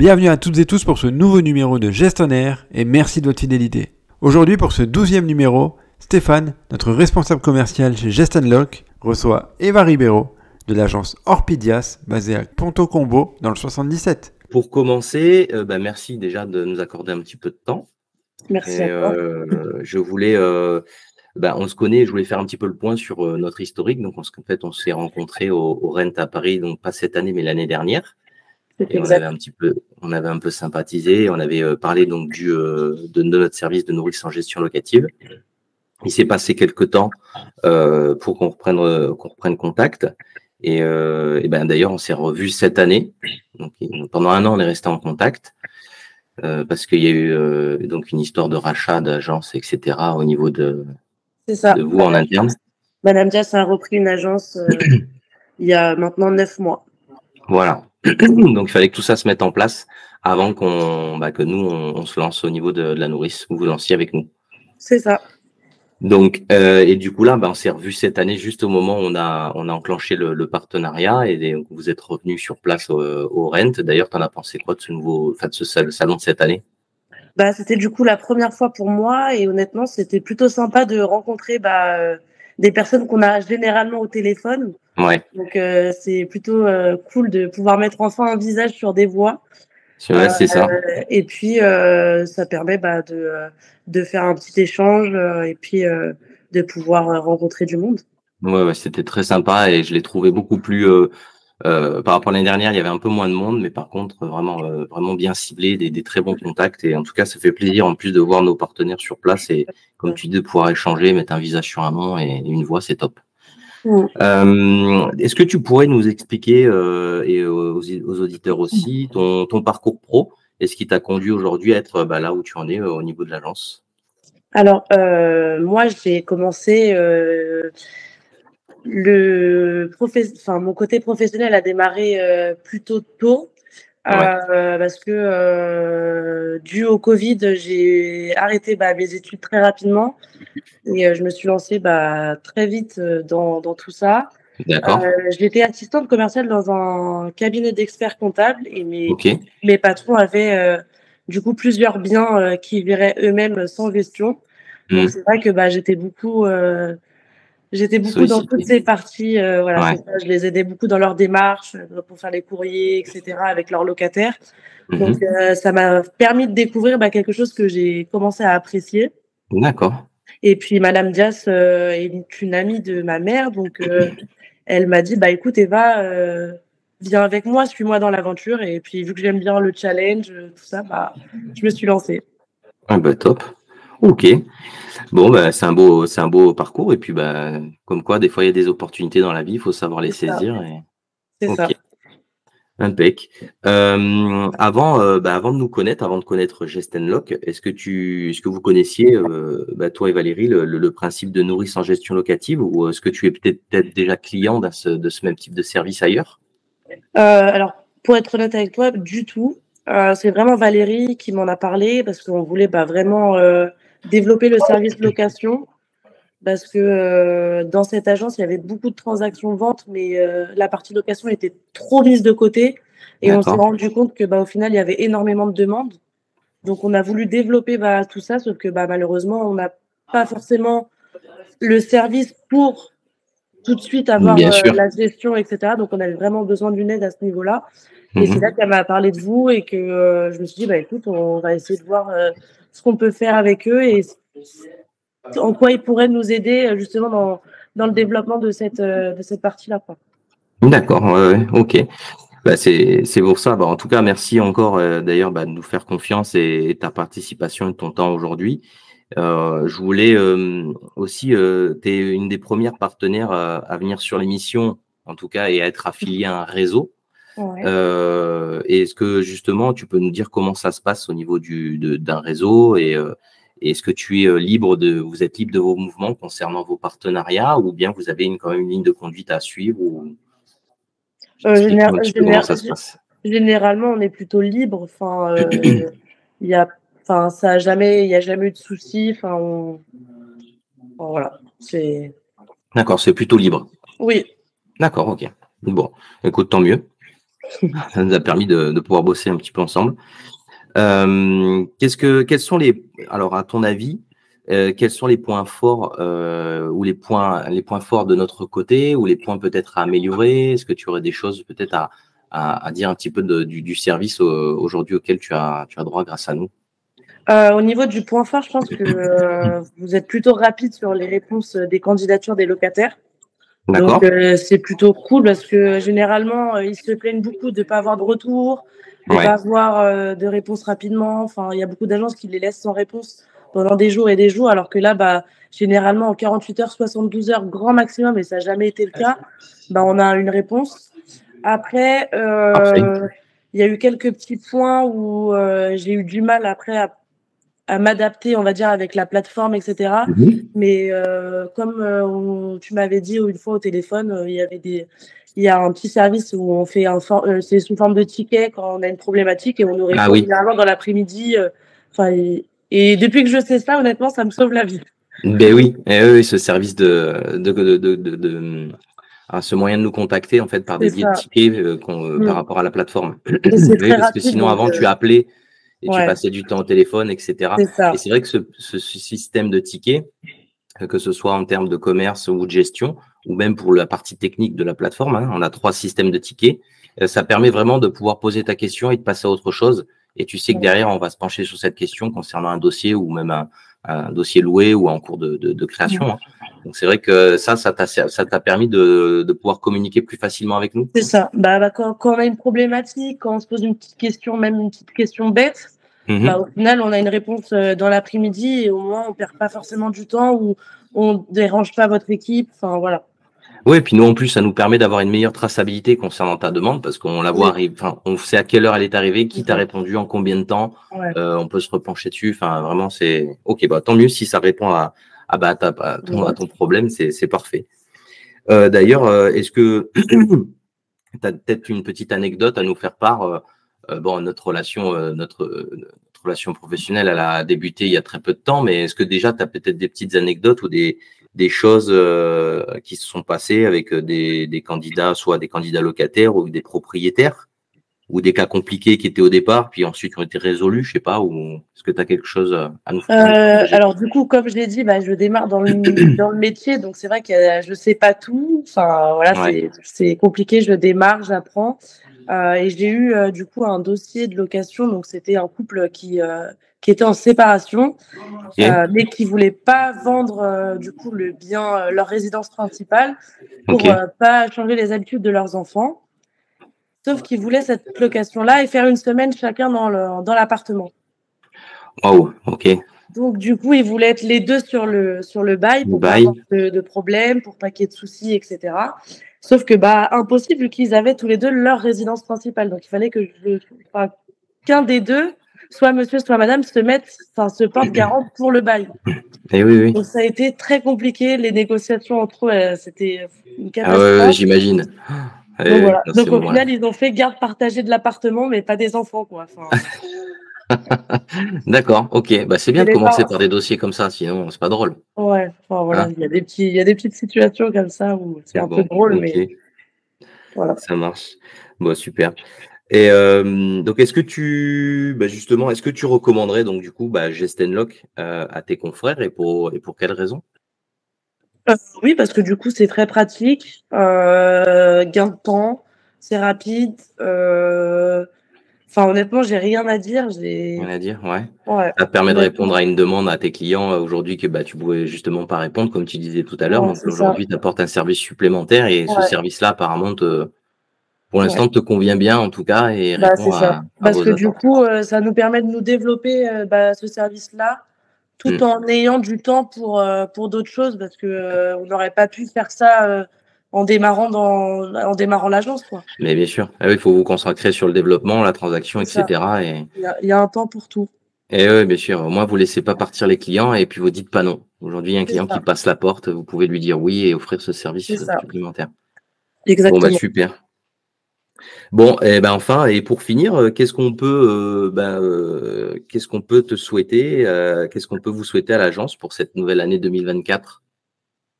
Bienvenue à toutes et tous pour ce nouveau numéro de Gestionnaire et merci de votre fidélité. Aujourd'hui pour ce douzième numéro, Stéphane, notre responsable commercial chez Gestonlock, reçoit Eva Ribeiro de l'agence Orpidias basée à Ponto Combo dans le 77. Pour commencer, euh, bah, merci déjà de nous accorder un petit peu de temps. Merci à toi. Euh, je voulais, euh, bah, on se connaît, je voulais faire un petit peu le point sur euh, notre historique. Donc, en fait, on s'est rencontrés au, au Rent à Paris, donc pas cette année, mais l'année dernière. Et on avait un petit peu, on avait un peu sympathisé. On avait euh, parlé donc du euh, de, de notre service de nourrice en gestion locative. Il s'est passé quelques temps euh, pour qu'on reprenne qu'on reprenne contact. Et, et ben d'ailleurs, on s'est revu cette année. Donc, pendant un an, on est resté en contact euh, parce qu'il y a eu euh, donc une histoire de rachat d'agence, etc. Au niveau de, C'est ça. de vous en interne. Madame Dias a repris une agence euh, il y a maintenant neuf mois. Voilà. Donc il fallait que tout ça se mette en place avant qu'on, bah, que nous on, on se lance au niveau de, de la nourrice, vous vous lanciez avec nous. C'est ça. Donc euh, et du coup là, bah, on s'est revu cette année juste au moment où on a on a enclenché le, le partenariat et donc, vous êtes revenu sur place au, au Rent. D'ailleurs, t'en as pensé quoi de ce nouveau, enfin de ce sal- salon de cette année? Bah, c'était du coup la première fois pour moi et honnêtement, c'était plutôt sympa de rencontrer bah, euh, des personnes qu'on a généralement au téléphone. Ouais, Donc, euh, c'est plutôt euh, cool de pouvoir mettre enfin un visage sur des voix. c'est ouais, c'est ça. Euh, et puis, euh, ça permet bah, de, euh, de faire un petit échange euh, et puis euh, de pouvoir euh, rencontrer du monde. Ouais, ouais, c'était très sympa et je l'ai trouvé beaucoup plus. Euh, euh, par rapport à l'année dernière, il y avait un peu moins de monde, mais par contre, vraiment, euh, vraiment bien ciblé, des, des très bons contacts. Et en tout cas, ça fait plaisir en plus de voir nos partenaires sur place et, comme tu dis, de pouvoir échanger, mettre un visage sur un nom et une voix, c'est top. Euh, Est-ce que tu pourrais nous expliquer euh, et aux, aux auditeurs aussi ton, ton parcours pro et ce qui t'a conduit aujourd'hui à être bah, là où tu en es euh, au niveau de l'agence? Alors, euh, moi, j'ai commencé euh, le professe- enfin, mon côté professionnel a démarré euh, plutôt tôt. Euh, parce que euh, dû au Covid, j'ai arrêté bah, mes études très rapidement et euh, je me suis lancée bah, très vite euh, dans, dans tout ça. D'accord. J'étais assistante commerciale dans un cabinet d'experts comptables et mes, mes patrons avaient euh, du coup plusieurs biens euh, qui viraient eux-mêmes sans gestion. Donc Mm. c'est vrai que bah, j'étais beaucoup, euh, j'étais beaucoup dans toutes ces parties. euh, voilà, Ouais. c'est ça, je les aidais beaucoup dans leurs démarches euh, pour faire les courriers, etc. avec leurs locataires. Mhm. Donc euh, ça m'a permis de découvrir bah, quelque chose que j'ai commencé à apprécier. D'accord. Et puis Madame Dias euh, est une amie de ma mère, donc elle m'a dit bah écoute Eva, viens avec moi, suis-moi dans l'aventure. Et puis vu que j'aime bien le challenge, tout ça, bah je me suis lancée. Ah bah top. Ok. Bon bah c'est un beau c'est un beau parcours et puis bah comme quoi des fois il y a des opportunités dans la vie, il faut savoir les saisir. Et... C'est ça. Impec. Euh, avant euh, bah, avant de nous connaître, avant de connaître Gestenlock, est-ce que tu est-ce que vous connaissiez euh, bah, toi et Valérie le, le- le principe de nourrice en gestion locative ou est-ce que tu es peut-être peut-être déjà client ce- de ce même type de service ailleurs? Euh, alors pour être honnête avec toi, du tout. Euh, c'est vraiment Valérie qui m'en a parlé parce qu'on voulait bah, vraiment euh, développer le service location. Parce que euh, dans cette agence, il y avait beaucoup de transactions ventes, mais euh, la partie location était trop mise de côté. Et on s'est rendu compte que bah, au final, il y avait énormément de demandes. Donc on a voulu développer bah, tout ça, sauf que bah, malheureusement, on n'a pas forcément le service pour tout de suite avoir euh, la gestion, etc. Donc on avait vraiment besoin d'une aide à ce niveau-là. Et Mhm. c'est là qu'elle m'a parlé de vous et que euh, je me suis dit, bah, écoute, on va essayer de voir euh, ce qu'on peut faire avec eux et en quoi ils pourraient nous aider justement dans, dans le développement de cette, de cette partie-là. D'accord, ouais, ok. Bah, c'est pour ça. Bah, en tout cas, merci encore d'ailleurs bah, de nous faire confiance et, et ta participation et ton temps aujourd'hui. Euh, je voulais euh, aussi, euh, tu es une des premières partenaires à, à venir sur l'émission, en tout cas, et à être affilié à un réseau. Ouais. Euh, et est-ce que justement, tu peux nous dire comment ça se passe au niveau du d'un réseau et est-ce que tu es libre de, vous êtes libre de vos mouvements concernant vos partenariats ou bien vous avez une, quand même une ligne de conduite à suivre ou général- général- ça se passe. Généralement, on est plutôt libre. Enfin, il y a, enfin, ça a jamais, il y a jamais eu de soucis. Enfin, on- voilà, c'est. D'accord, c'est plutôt libre. Oui, D'accord, ok. Bon, écoute, tant mieux. Ça nous a permis de, pouvoir bosser un petit peu ensemble. qu'est-ce que, quels sont les, alors à ton avis, quels sont les points forts ou les points, les points forts de notre côté ou les points peut-être à améliorer? Est-ce que tu aurais des choses peut-être à, à, dire un petit peu du, du, service aujourd'hui auquel tu as, tu as droit grâce à nous? Euh, au niveau du point fort, je pense que euh, vous êtes plutôt rapide sur les réponses des candidatures des locataires. Donc euh, c'est plutôt cool parce que généralement ils se plaignent beaucoup de ne pas avoir de retour, de ne pas avoir de réponse rapidement. Enfin, il y a beaucoup d'agences qui les laissent sans réponse pendant des jours et des jours, alors que là, bah, généralement en 48 heures, 72 heures, grand maximum, et ça n'a jamais été le cas, bah, on a une réponse. Après, il y a eu quelques petits points où j'ai eu du mal après à à m'adapter, on va dire, avec la plateforme, etc. Mhm. Mais euh, comme euh, tu m'avais dit une fois au téléphone, euh, il y avait des, il y a un petit service où on fait un, c'est sous forme de ticket quand on a une problématique et on nous répond ah généralement dans l'après-midi. Enfin, et, depuis que je sais ça, honnêtement, ça me sauve la vie. Ben oui, et oui, ce service de, de, de, de, ce moyen de nous contacter en fait par des biais de tickets par mm. rapport à la plateforme. parce que sinon avant tu appelais et tu passais du temps au téléphone, etc. Et c'est vrai que ce, système de tickets, euh, que ce soit en termes de commerce ou de gestion, ou même pour la partie technique de la plateforme, hein, on a trois systèmes de tickets, euh, ça permet vraiment de pouvoir poser ta question et de passer à autre chose. Et tu sais que derrière, on va se pencher sur cette question concernant un dossier ou même un, dossier loué ou en cours de, création. Hein. Donc c'est vrai que ça, ça t'a permis de, pouvoir communiquer plus facilement avec nous. C'est ça. Bah, bah quand, on a une problématique, quand on se pose une petite question, même une petite question bête, mhm. bah, au final, on a une réponse euh, dans l'après-midi et au moins on perd pas forcément du temps ou on dérange pas votre équipe. Enfin voilà. Oui, et puis nous en plus, ça nous permet d'avoir une meilleure traçabilité concernant ta demande parce qu'on la voit enfin, on sait à quelle heure elle est arrivée, qui t'a répondu, en combien de temps. Euh, on peut se repencher dessus. Enfin, vraiment, c'est ok. Bah tant mieux si ça répond à, à, bah, à, ton, à ton, problème, c'est parfait. Euh, d'ailleurs, euh, est-ce que tu as peut-être une petite anecdote à nous faire part Bon, notre relation, notre, notre, relation professionnelle, elle a débuté il y a très peu de temps, mais est-ce que déjà tu as peut-être des petites anecdotes ou des, des choses euh, qui se sont passées avec euh, des, des, candidats, soit des candidats locataires ou des propriétaires, ou des cas compliqués qui étaient au départ, puis ensuite ont été résolus, je sais pas, ou est-ce que tu as quelque chose à nous faire euh, Alors du coup, comme je l'ai dit, bah, je démarre dans le, dans le métier, donc c'est vrai que je ne sais pas tout. Enfin voilà, c'est compliqué, je démarre, j'apprends. Euh, et j'ai eu du coup un dossier de location, donc c'était un couple qui qui étaient en séparation, euh, mais qui voulaient pas vendre euh, du coup le bien, euh, leur résidence principale, pour pas changer les habitudes de leurs enfants. Sauf qu'ils voulaient cette location-là et faire une semaine chacun dans l'appartement. Oh, ok. Donc du coup, ils voulaient être les deux sur le sur le bail pour pas avoir de, problèmes, pour pas qu'il y ait de soucis, etc. Sauf que bah impossible vu qu'ils avaient tous les deux leur résidence principale. Donc il fallait que je, enfin, qu'un des deux soit monsieur, soit madame se mettent, enfin, se portent garant pour le bail. Et eh oui, oui. Donc, ça a été très compliqué. Les négociations entre eux, euh, c'était une ah catastrophe. Ah j'imagine. Donc, voilà. Donc au final, ils ont fait garde partagée de l'appartement, mais pas des enfants, quoi. D'accord, ok. Bah, c'est bien de commencer par des dossiers comme ça, sinon c'est pas drôle. Ouais, enfin, voilà. Hein il, y a des petits, il y a des petites situations comme ça où c'est un peu drôle, mais voilà. Ça marche. Bon, super. Et euh, donc, est-ce que tu, bah justement, est-ce que tu recommanderais donc du coup bah, Gestenlock euh, à tes confrères et pour et pour quelles raisons? Euh, Oui, parce que du coup, c'est très pratique, gain de temps, c'est rapide. Enfin, honnêtement, j'ai rien à dire. Rien à dire, ouais. ouais. Ça te permet de répondre à une demande à tes clients aujourd'hui que bah, tu pouvais justement pas répondre, comme tu disais tout à l'heure. donc aujourd'hui, tu apportes un service supplémentaire et ce service-là, apparemment, te, pour l'instant, te convient bien en tout cas. Et bah, c'est ça. Parce que du coup, euh, ça nous permet de nous développer euh, bah, ce service-là tout en ayant du temps pour, euh, pour d'autres choses parce que on n'aurait pas pu faire ça en démarrant dans en démarrant l'agence quoi. Mais bien sûr, ah il faut vous concentrer sur le développement, la transaction, etc. Et... Il, y a, un temps pour tout. Et oui, bien sûr. Au moins, vous laissez pas partir les clients et puis vous dites pas non. Aujourd'hui, un client qui passe la porte, vous pouvez lui dire oui et offrir ce service supplémentaire. Exactement. Bon, bah, super. Bon, et eh ben enfin, et pour finir, euh, qu'est-ce qu'on peut, euh, ben, euh, qu'est-ce qu'on peut te souhaiter, qu'est-ce qu'on peut vous souhaiter à l'agence pour cette nouvelle année 2024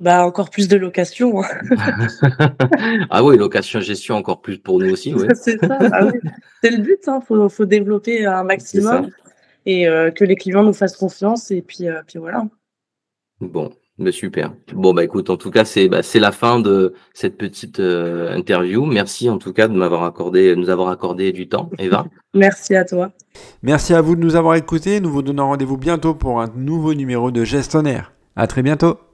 Bah, encore plus de location. hein. ah oui, location gestion encore plus pour nous aussi. Ouais. c'est ça. ah oui. C'est le but. Il faut, faut développer un maximum et que les clients nous fassent confiance. Et puis, puis voilà. Bon, mais super. Bon, bah écoute, en tout cas, c'est bah, c'est la fin de cette petite euh, interview. Merci en tout cas de m'avoir accordé, nous avoir accordé du temps, Eva. Merci à toi. Merci à vous de nous avoir écoutés. Nous vous donnons rendez-vous bientôt pour un nouveau numéro de Gestionnaire. À très bientôt.